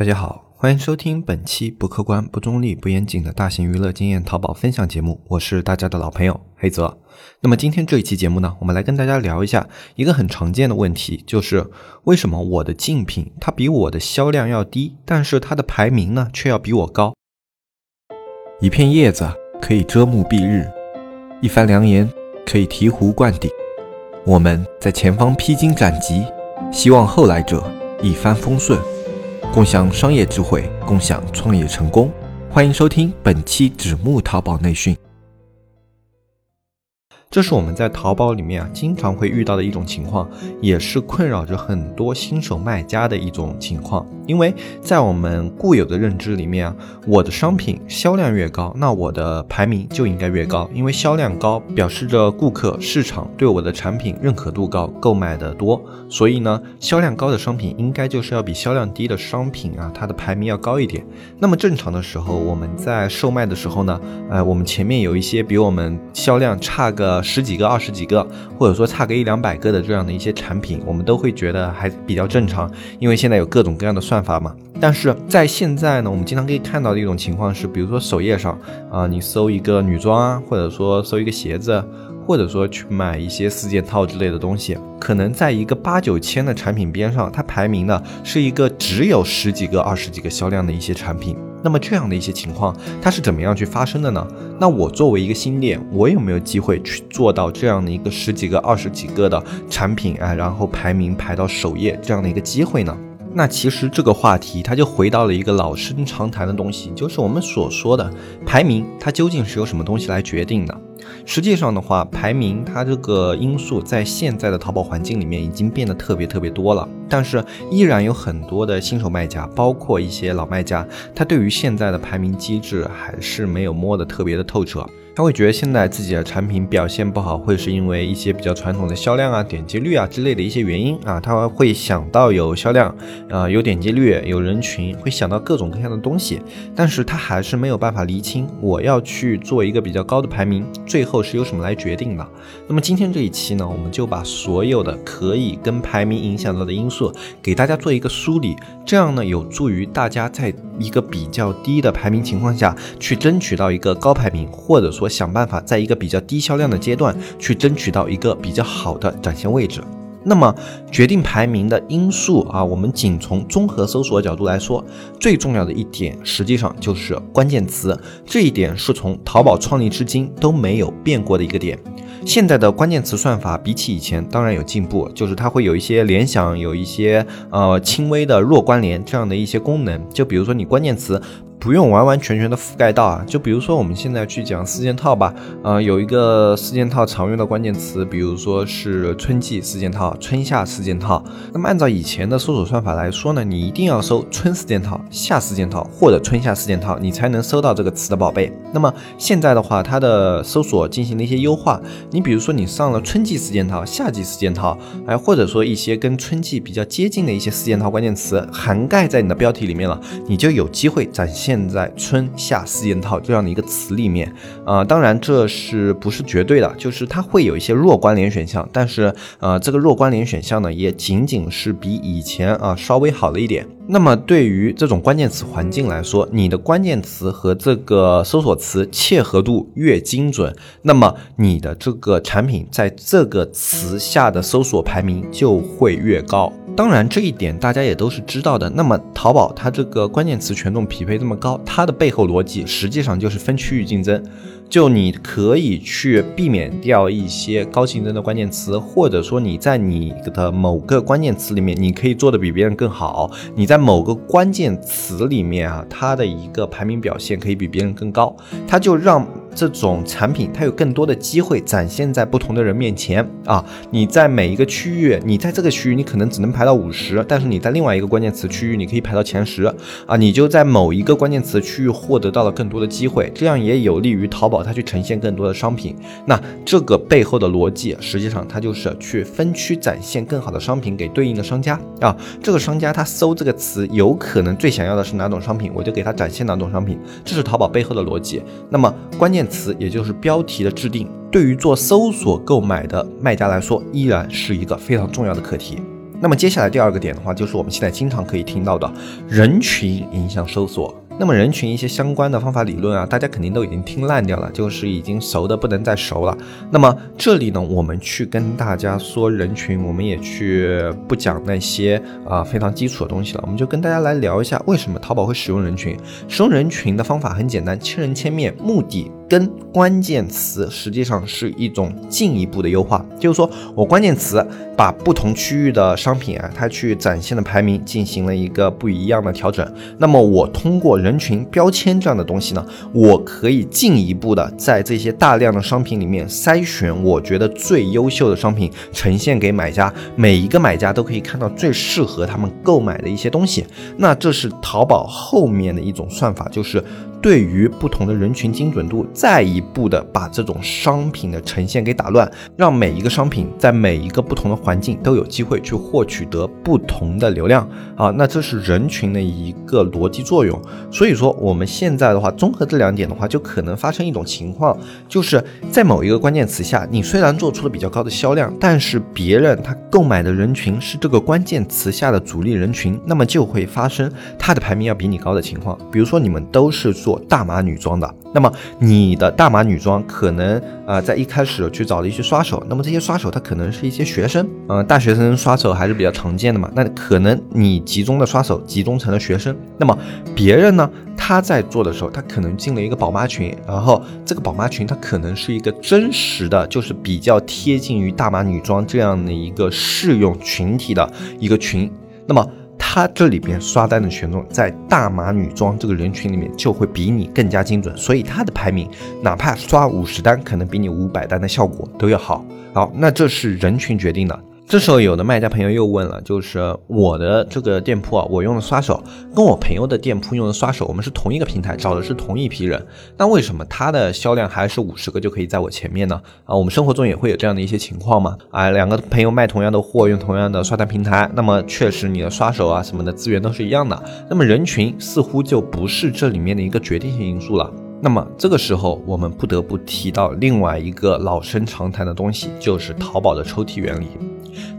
大家好，欢迎收听本期不客观、不中立、不严谨的大型娱乐经验淘宝分享节目，我是大家的老朋友黑泽。那么今天这一期节目呢，我们来跟大家聊一下一个很常见的问题，就是为什么我的竞品它比我的销量要低，但是它的排名呢却要比我高？一片叶子可以遮目蔽日，一番良言可以醍醐灌顶。我们在前方披荆斩棘，希望后来者一帆风顺。共享商业智慧，共享创业成功。欢迎收听本期纸木淘宝内训。这是我们在淘宝里面啊经常会遇到的一种情况，也是困扰着很多新手卖家的一种情况。因为在我们固有的认知里面啊，我的商品销量越高，那我的排名就应该越高。因为销量高，表示着顾客市场对我的产品认可度高，购买的多。所以呢，销量高的商品应该就是要比销量低的商品啊，它的排名要高一点。那么正常的时候，我们在售卖的时候呢，呃，我们前面有一些比我们销量差个。十几个、二十几个，或者说差个一两百个的这样的一些产品，我们都会觉得还比较正常，因为现在有各种各样的算法嘛。但是在现在呢，我们经常可以看到的一种情况是，比如说首页上啊，你搜一个女装啊，或者说搜一个鞋子，或者说去买一些四件套之类的东西，可能在一个八九千的产品边上，它排名呢是一个只有十几个、二十几个销量的一些产品。那么这样的一些情况，它是怎么样去发生的呢？那我作为一个新店，我有没有机会去做到这样的一个十几个、二十几个的产品啊，然后排名排到首页这样的一个机会呢？那其实这个话题，它就回到了一个老生常谈的东西，就是我们所说的排名，它究竟是由什么东西来决定的？实际上的话，排名它这个因素在现在的淘宝环境里面已经变得特别特别多了，但是依然有很多的新手卖家，包括一些老卖家，他对于现在的排名机制还是没有摸得特别的透彻。他会觉得现在自己的产品表现不好，会是因为一些比较传统的销量啊、点击率啊之类的一些原因啊。他会想到有销量，啊有点击率，有人群，会想到各种各样的东西。但是他还是没有办法厘清，我要去做一个比较高的排名，最后是由什么来决定的。那么今天这一期呢，我们就把所有的可以跟排名影响到的因素，给大家做一个梳理，这样呢，有助于大家在一个比较低的排名情况下去争取到一个高排名，或者说。想办法在一个比较低销量的阶段去争取到一个比较好的展现位置。那么决定排名的因素啊，我们仅从综合搜索角度来说，最重要的一点实际上就是关键词。这一点是从淘宝创立至今都没有变过的一个点。现在的关键词算法比起以前当然有进步，就是它会有一些联想，有一些呃轻微的弱关联这样的一些功能。就比如说你关键词。不用完完全全的覆盖到啊，就比如说我们现在去讲四件套吧，呃，有一个四件套常用的关键词，比如说是春季四件套、春夏四件套。那么按照以前的搜索算法来说呢，你一定要搜春四件套、夏四件套或者春夏四件套，你才能搜到这个词的宝贝。那么现在的话，它的搜索进行了一些优化，你比如说你上了春季四件套、夏季四件套，哎，或者说一些跟春季比较接近的一些四件套关键词涵盖在你的标题里面了，你就有机会展现。现在春夏四件套这样的一个词里面，啊，当然这是不是绝对的，就是它会有一些弱关联选项，但是呃，这个弱关联选项呢，也仅仅是比以前啊稍微好了一点。那么对于这种关键词环境来说，你的关键词和这个搜索词切合度越精准，那么你的这个产品在这个词下的搜索排名就会越高。当然，这一点大家也都是知道的。那么，淘宝它这个关键词权重匹配这么高，它的背后逻辑实际上就是分区域竞争。就你可以去避免掉一些高竞争的关键词，或者说你在你的某个关键词里面，你可以做的比别人更好。你在某个关键词里面啊，它的一个排名表现可以比别人更高，它就让。这种产品它有更多的机会展现在不同的人面前啊！你在每一个区域，你在这个区域你可能只能排到五十，但是你在另外一个关键词区域你可以排到前十啊！你就在某一个关键词区域获得到了更多的机会，这样也有利于淘宝它去呈现更多的商品。那这个背后的逻辑，实际上它就是去分区展现更好的商品给对应的商家啊！这个商家他搜这个词，有可能最想要的是哪种商品，我就给他展现哪种商品，这是淘宝背后的逻辑。那么关键。词也就是标题的制定，对于做搜索购买的卖家来说，依然是一个非常重要的课题。那么接下来第二个点的话，就是我们现在经常可以听到的人群影响搜索。那么人群一些相关的方法理论啊，大家肯定都已经听烂掉了，就是已经熟的不能再熟了。那么这里呢，我们去跟大家说人群，我们也去不讲那些啊非常基础的东西了，我们就跟大家来聊一下为什么淘宝会使用人群。使用人群的方法很简单，千人千面，目的。跟关键词实际上是一种进一步的优化，就是说我关键词把不同区域的商品啊，它去展现的排名进行了一个不一样的调整。那么我通过人群标签这样的东西呢，我可以进一步的在这些大量的商品里面筛选我觉得最优秀的商品，呈现给买家，每一个买家都可以看到最适合他们购买的一些东西。那这是淘宝后面的一种算法，就是。对于不同的人群精准度，再一步的把这种商品的呈现给打乱，让每一个商品在每一个不同的环境都有机会去获取得不同的流量啊，那这是人群的一个逻辑作用。所以说我们现在的话，综合这两点的话，就可能发生一种情况，就是在某一个关键词下，你虽然做出了比较高的销量，但是别人他购买的人群是这个关键词下的主力人群，那么就会发生他的排名要比你高的情况。比如说你们都是做。做大码女装的，那么你的大码女装可能啊，在一开始去找了一些刷手，那么这些刷手他可能是一些学生，嗯，大学生。刷手还是比较常见的嘛，那可能你集中的刷手集中成了学生，那么别人呢，他在做的时候，他可能进了一个宝妈群，然后这个宝妈群他可能是一个真实的，就是比较贴近于大码女装这样的一个适用群体的一个群，那么。他这里边刷单的权重在大码女装这个人群里面就会比你更加精准，所以他的排名哪怕刷五十单，可能比你五百单的效果都要好。好，那这是人群决定的。这时候有的卖家朋友又问了，就是我的这个店铺啊，我用的刷手跟我朋友的店铺用的刷手，我们是同一个平台找的是同一批人，那为什么他的销量还是五十个就可以在我前面呢？啊，我们生活中也会有这样的一些情况嘛？啊，两个朋友卖同样的货，用同样的刷单平台，那么确实你的刷手啊什么的资源都是一样的，那么人群似乎就不是这里面的一个决定性因素了。那么这个时候，我们不得不提到另外一个老生常谈的东西，就是淘宝的抽屉原理。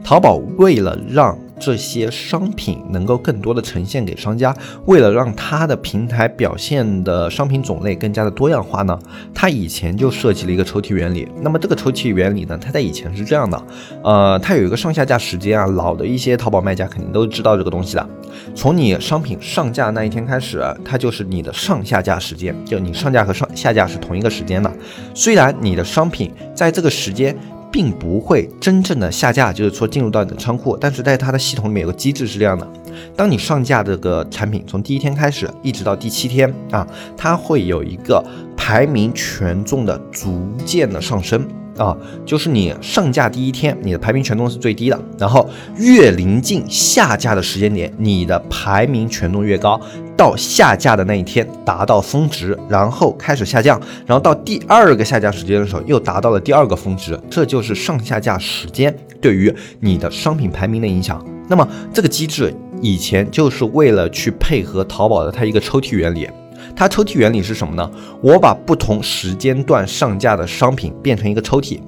淘宝为了让这些商品能够更多的呈现给商家，为了让它的平台表现的商品种类更加的多样化呢，它以前就设计了一个抽屉原理。那么这个抽屉原理呢，它在以前是这样的，呃，它有一个上下架时间啊，老的一些淘宝卖家肯定都知道这个东西的。从你商品上架那一天开始，它就是你的上下架时间，就你上架和上下架是同一个时间的。虽然你的商品在这个时间。并不会真正的下架，就是说进入到你的仓库，但是在它的系统里面有个机制是这样的：当你上架这个产品，从第一天开始一直到第七天啊，它会有一个排名权重的逐渐的上升。啊，就是你上架第一天，你的排名权重是最低的，然后越临近下架的时间点，你的排名权重越高，到下架的那一天达到峰值，然后开始下降，然后到第二个下架时间的时候又达到了第二个峰值，这就是上下架时间对于你的商品排名的影响。那么这个机制以前就是为了去配合淘宝的它一个抽屉原理。它抽屉原理是什么呢？我把不同时间段上架的商品变成一个抽屉，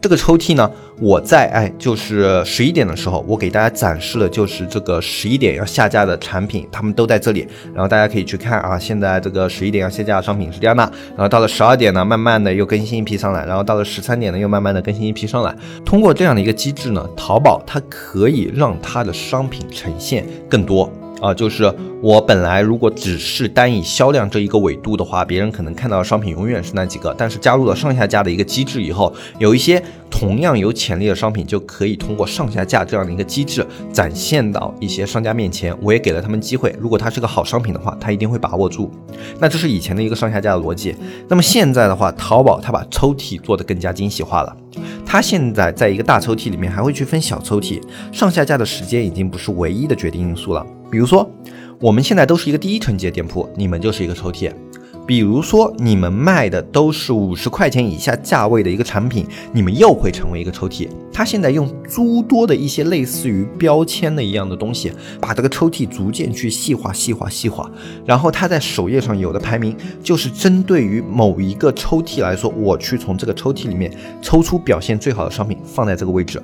这个抽屉呢，我在哎就是十一点的时候，我给大家展示了就是这个十一点要下架的产品，他们都在这里，然后大家可以去看啊，现在这个十一点要下架的商品是这样的，然后到了十二点呢，慢慢的又更新一批上来，然后到了十三点呢，又慢慢的更新一批上来。通过这样的一个机制呢，淘宝它可以让它的商品呈现更多。啊，就是我本来如果只是单以销量这一个维度的话，别人可能看到的商品永远是那几个。但是加入了上下架的一个机制以后，有一些同样有潜力的商品就可以通过上下架这样的一个机制展现到一些商家面前。我也给了他们机会，如果它是个好商品的话，他一定会把握住。那这是以前的一个上下架的逻辑。那么现在的话，淘宝它把抽屉做得更加精细化了。它现在在一个大抽屉里面还会去分小抽屉，上下架的时间已经不是唯一的决定因素了。比如说，我们现在都是一个第一层级的店铺，你们就是一个抽屉。比如说，你们卖的都是五十块钱以下价位的一个产品，你们又会成为一个抽屉。他现在用诸多的一些类似于标签的一样的东西，把这个抽屉逐渐去细化、细化、细化。然后他在首页上有的排名，就是针对于某一个抽屉来说，我去从这个抽屉里面抽出表现最好的商品，放在这个位置。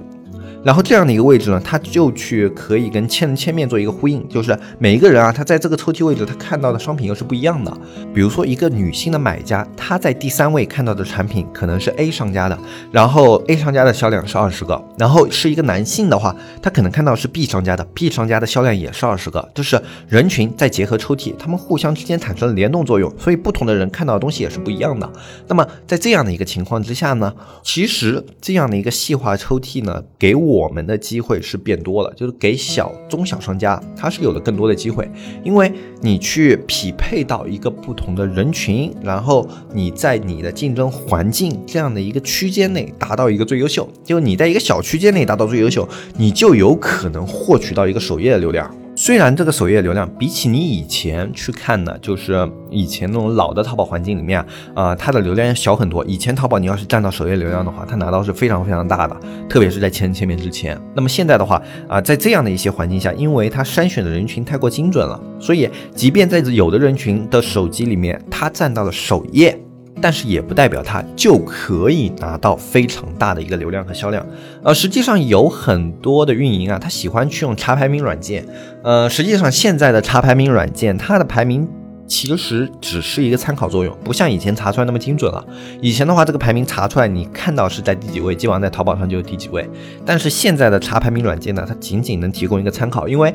然后这样的一个位置呢，它就去可以跟千人千面做一个呼应，就是每一个人啊，他在这个抽屉位置，他看到的商品又是不一样的。比如说一个女性的买家，她在第三位看到的产品可能是 A 商家的，然后 A 商家的销量是二十个，然后是一个男性的话，他可能看到是 B 商家的，B 商家的销量也是二十个，就是人群再结合抽屉，他们互相之间产生了联动作用，所以不同的人看到的东西也是不一样的。那么在这样的一个情况之下呢，其实这样的一个细化抽屉呢，给我。我们的机会是变多了，就是给小中小商家，他是有了更多的机会，因为你去匹配到一个不同的人群，然后你在你的竞争环境这样的一个区间内达到一个最优秀，就你在一个小区间内达到最优秀，你就有可能获取到一个首页的流量。虽然这个首页流量比起你以前去看呢，就是以前那种老的淘宝环境里面啊，它的流量要小很多。以前淘宝你要是占到首页流量的话，它拿到是非常非常大的，特别是在千人千面之前。那么现在的话啊，在这样的一些环境下，因为它筛选的人群太过精准了，所以即便在有的人群的手机里面，它占到了首页。但是也不代表它就可以拿到非常大的一个流量和销量，呃，实际上有很多的运营啊，他喜欢去用查排名软件，呃，实际上现在的查排名软件，它的排名其实只是一个参考作用，不像以前查出来那么精准了。以前的话，这个排名查出来，你看到是在第几位，基本上在淘宝上就是第几位。但是现在的查排名软件呢，它仅仅能提供一个参考，因为。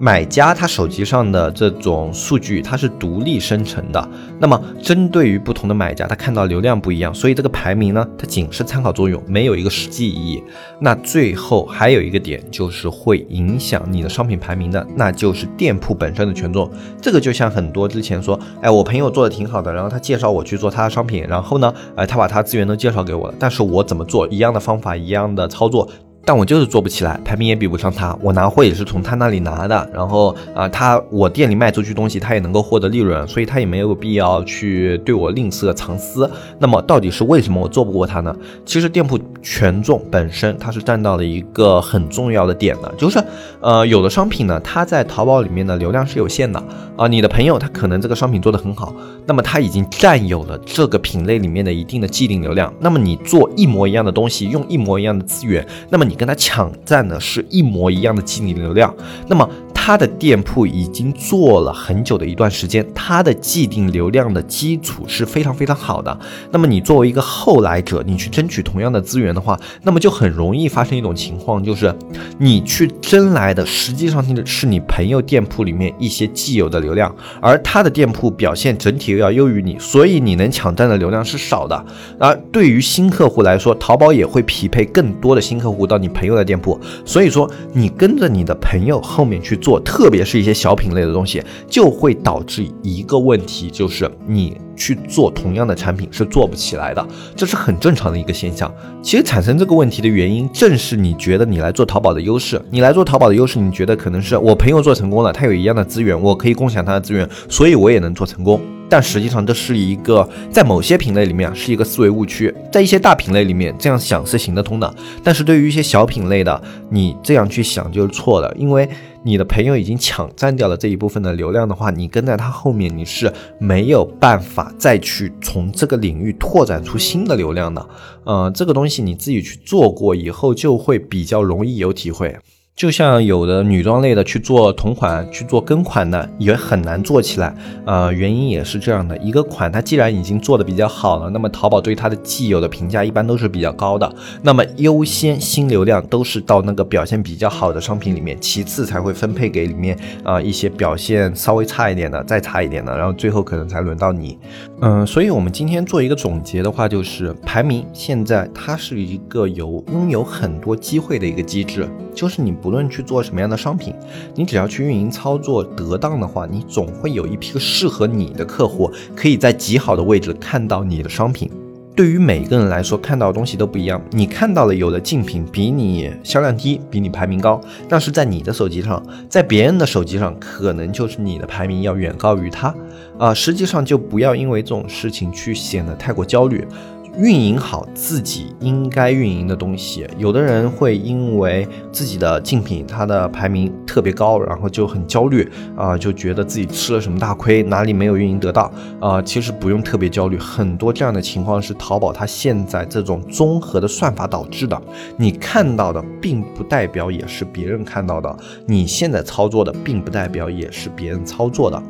买家他手机上的这种数据，它是独立生成的。那么针对于不同的买家，他看到流量不一样，所以这个排名呢，它仅是参考作用，没有一个实际意义。那最后还有一个点，就是会影响你的商品排名的，那就是店铺本身的权重。这个就像很多之前说，哎，我朋友做的挺好的，然后他介绍我去做他的商品，然后呢，哎，他把他资源都介绍给我了，但是我怎么做一样的方法，一样的操作。但我就是做不起来，排名也比不上他。我拿货也是从他那里拿的，然后啊，他我店里卖出去东西，他也能够获得利润，所以他也没有必要去对我吝啬藏私。那么到底是为什么我做不过他呢？其实店铺权重本身它是占到了一个很重要的点的，就是呃，有的商品呢，它在淘宝里面的流量是有限的啊。你的朋友他可能这个商品做得很好，那么他已经占有了这个品类里面的一定的既定流量。那么你做一模一样的东西，用一模一样的资源，那么你。跟他抢占的是一模一样的基尼流量，那么他的店铺已经做了很久的一段时间，他的既定流量的基础是非常非常好的。那么你作为一个后来者，你去争取同样的资源的话，那么就很容易发生一种情况，就是你去争来的实际上是你朋友店铺里面一些既有的流量，而他的店铺表现整体又要优于你，所以你能抢占的流量是少的。而对于新客户来说，淘宝也会匹配更多的新客户到你。朋友的店铺，所以说你跟着你的朋友后面去做，特别是一些小品类的东西，就会导致一个问题，就是你去做同样的产品是做不起来的，这是很正常的一个现象。其实产生这个问题的原因，正是你觉得你来做淘宝的优势，你来做淘宝的优势，你觉得可能是我朋友做成功了，他有一样的资源，我可以共享他的资源，所以我也能做成功。但实际上，这是一个在某些品类里面是一个思维误区，在一些大品类里面这样想是行得通的，但是对于一些小品类的，你这样去想就是错的，因为你的朋友已经抢占掉了这一部分的流量的话，你跟在他后面，你是没有办法再去从这个领域拓展出新的流量的。呃，这个东西你自己去做过以后，就会比较容易有体会。就像有的女装类的去做同款、去做跟款的，也很难做起来。呃，原因也是这样的：一个款它既然已经做的比较好了，那么淘宝对它的既有的评价一般都是比较高的。那么优先新流量都是到那个表现比较好的商品里面，其次才会分配给里面啊一些表现稍微差一点的，再差一点的，然后最后可能才轮到你。嗯，所以我们今天做一个总结的话，就是排名现在它是一个有拥有很多机会的一个机制，就是你不。论去做什么样的商品，你只要去运营操作得当的话，你总会有一批适合你的客户，可以在极好的位置看到你的商品。对于每个人来说，看到的东西都不一样。你看到了有的竞品比你销量低，比你排名高，那是在你的手机上，在别人的手机上，可能就是你的排名要远高于他。啊，实际上就不要因为这种事情去显得太过焦虑。运营好自己应该运营的东西。有的人会因为自己的竞品它的排名特别高，然后就很焦虑啊，就觉得自己吃了什么大亏，哪里没有运营得当啊。其实不用特别焦虑，很多这样的情况是淘宝它现在这种综合的算法导致的。你看到的并不代表也是别人看到的，你现在操作的并不代表也是别人操作的。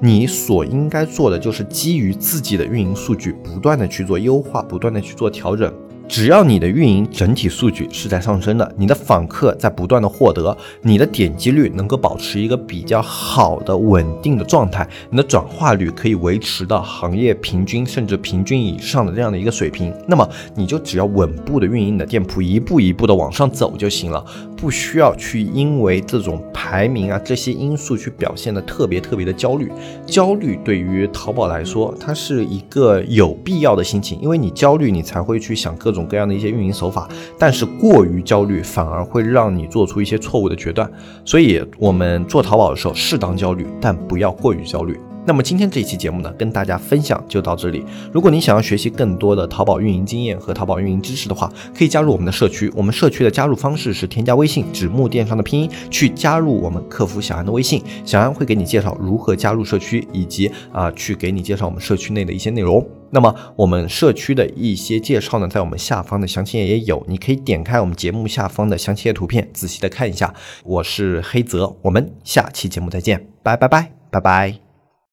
你所应该做的就是基于自己的运营数据，不断的去做优化，不断的去做调整。只要你的运营整体数据是在上升的，你的访客在不断的获得，你的点击率能够保持一个比较好的稳定的状态，你的转化率可以维持到行业平均甚至平均以上的这样的一个水平，那么你就只要稳步的运营你的店铺，一步一步的往上走就行了，不需要去因为这种排名啊这些因素去表现的特别特别的焦虑。焦虑对于淘宝来说，它是一个有必要的心情，因为你焦虑，你才会去想各种。各样的一些运营手法，但是过于焦虑反而会让你做出一些错误的决断。所以，我们做淘宝的时候，适当焦虑，但不要过于焦虑。那么今天这一期节目呢，跟大家分享就到这里。如果你想要学习更多的淘宝运营经验和淘宝运营知识的话，可以加入我们的社区。我们社区的加入方式是添加微信“纸木电商”的拼音，去加入我们客服小安的微信，小安会给你介绍如何加入社区，以及啊去给你介绍我们社区内的一些内容。那么我们社区的一些介绍呢，在我们下方的详情页也有，你可以点开我们节目下方的详情页图片，仔细的看一下。我是黑泽，我们下期节目再见，拜拜拜拜拜。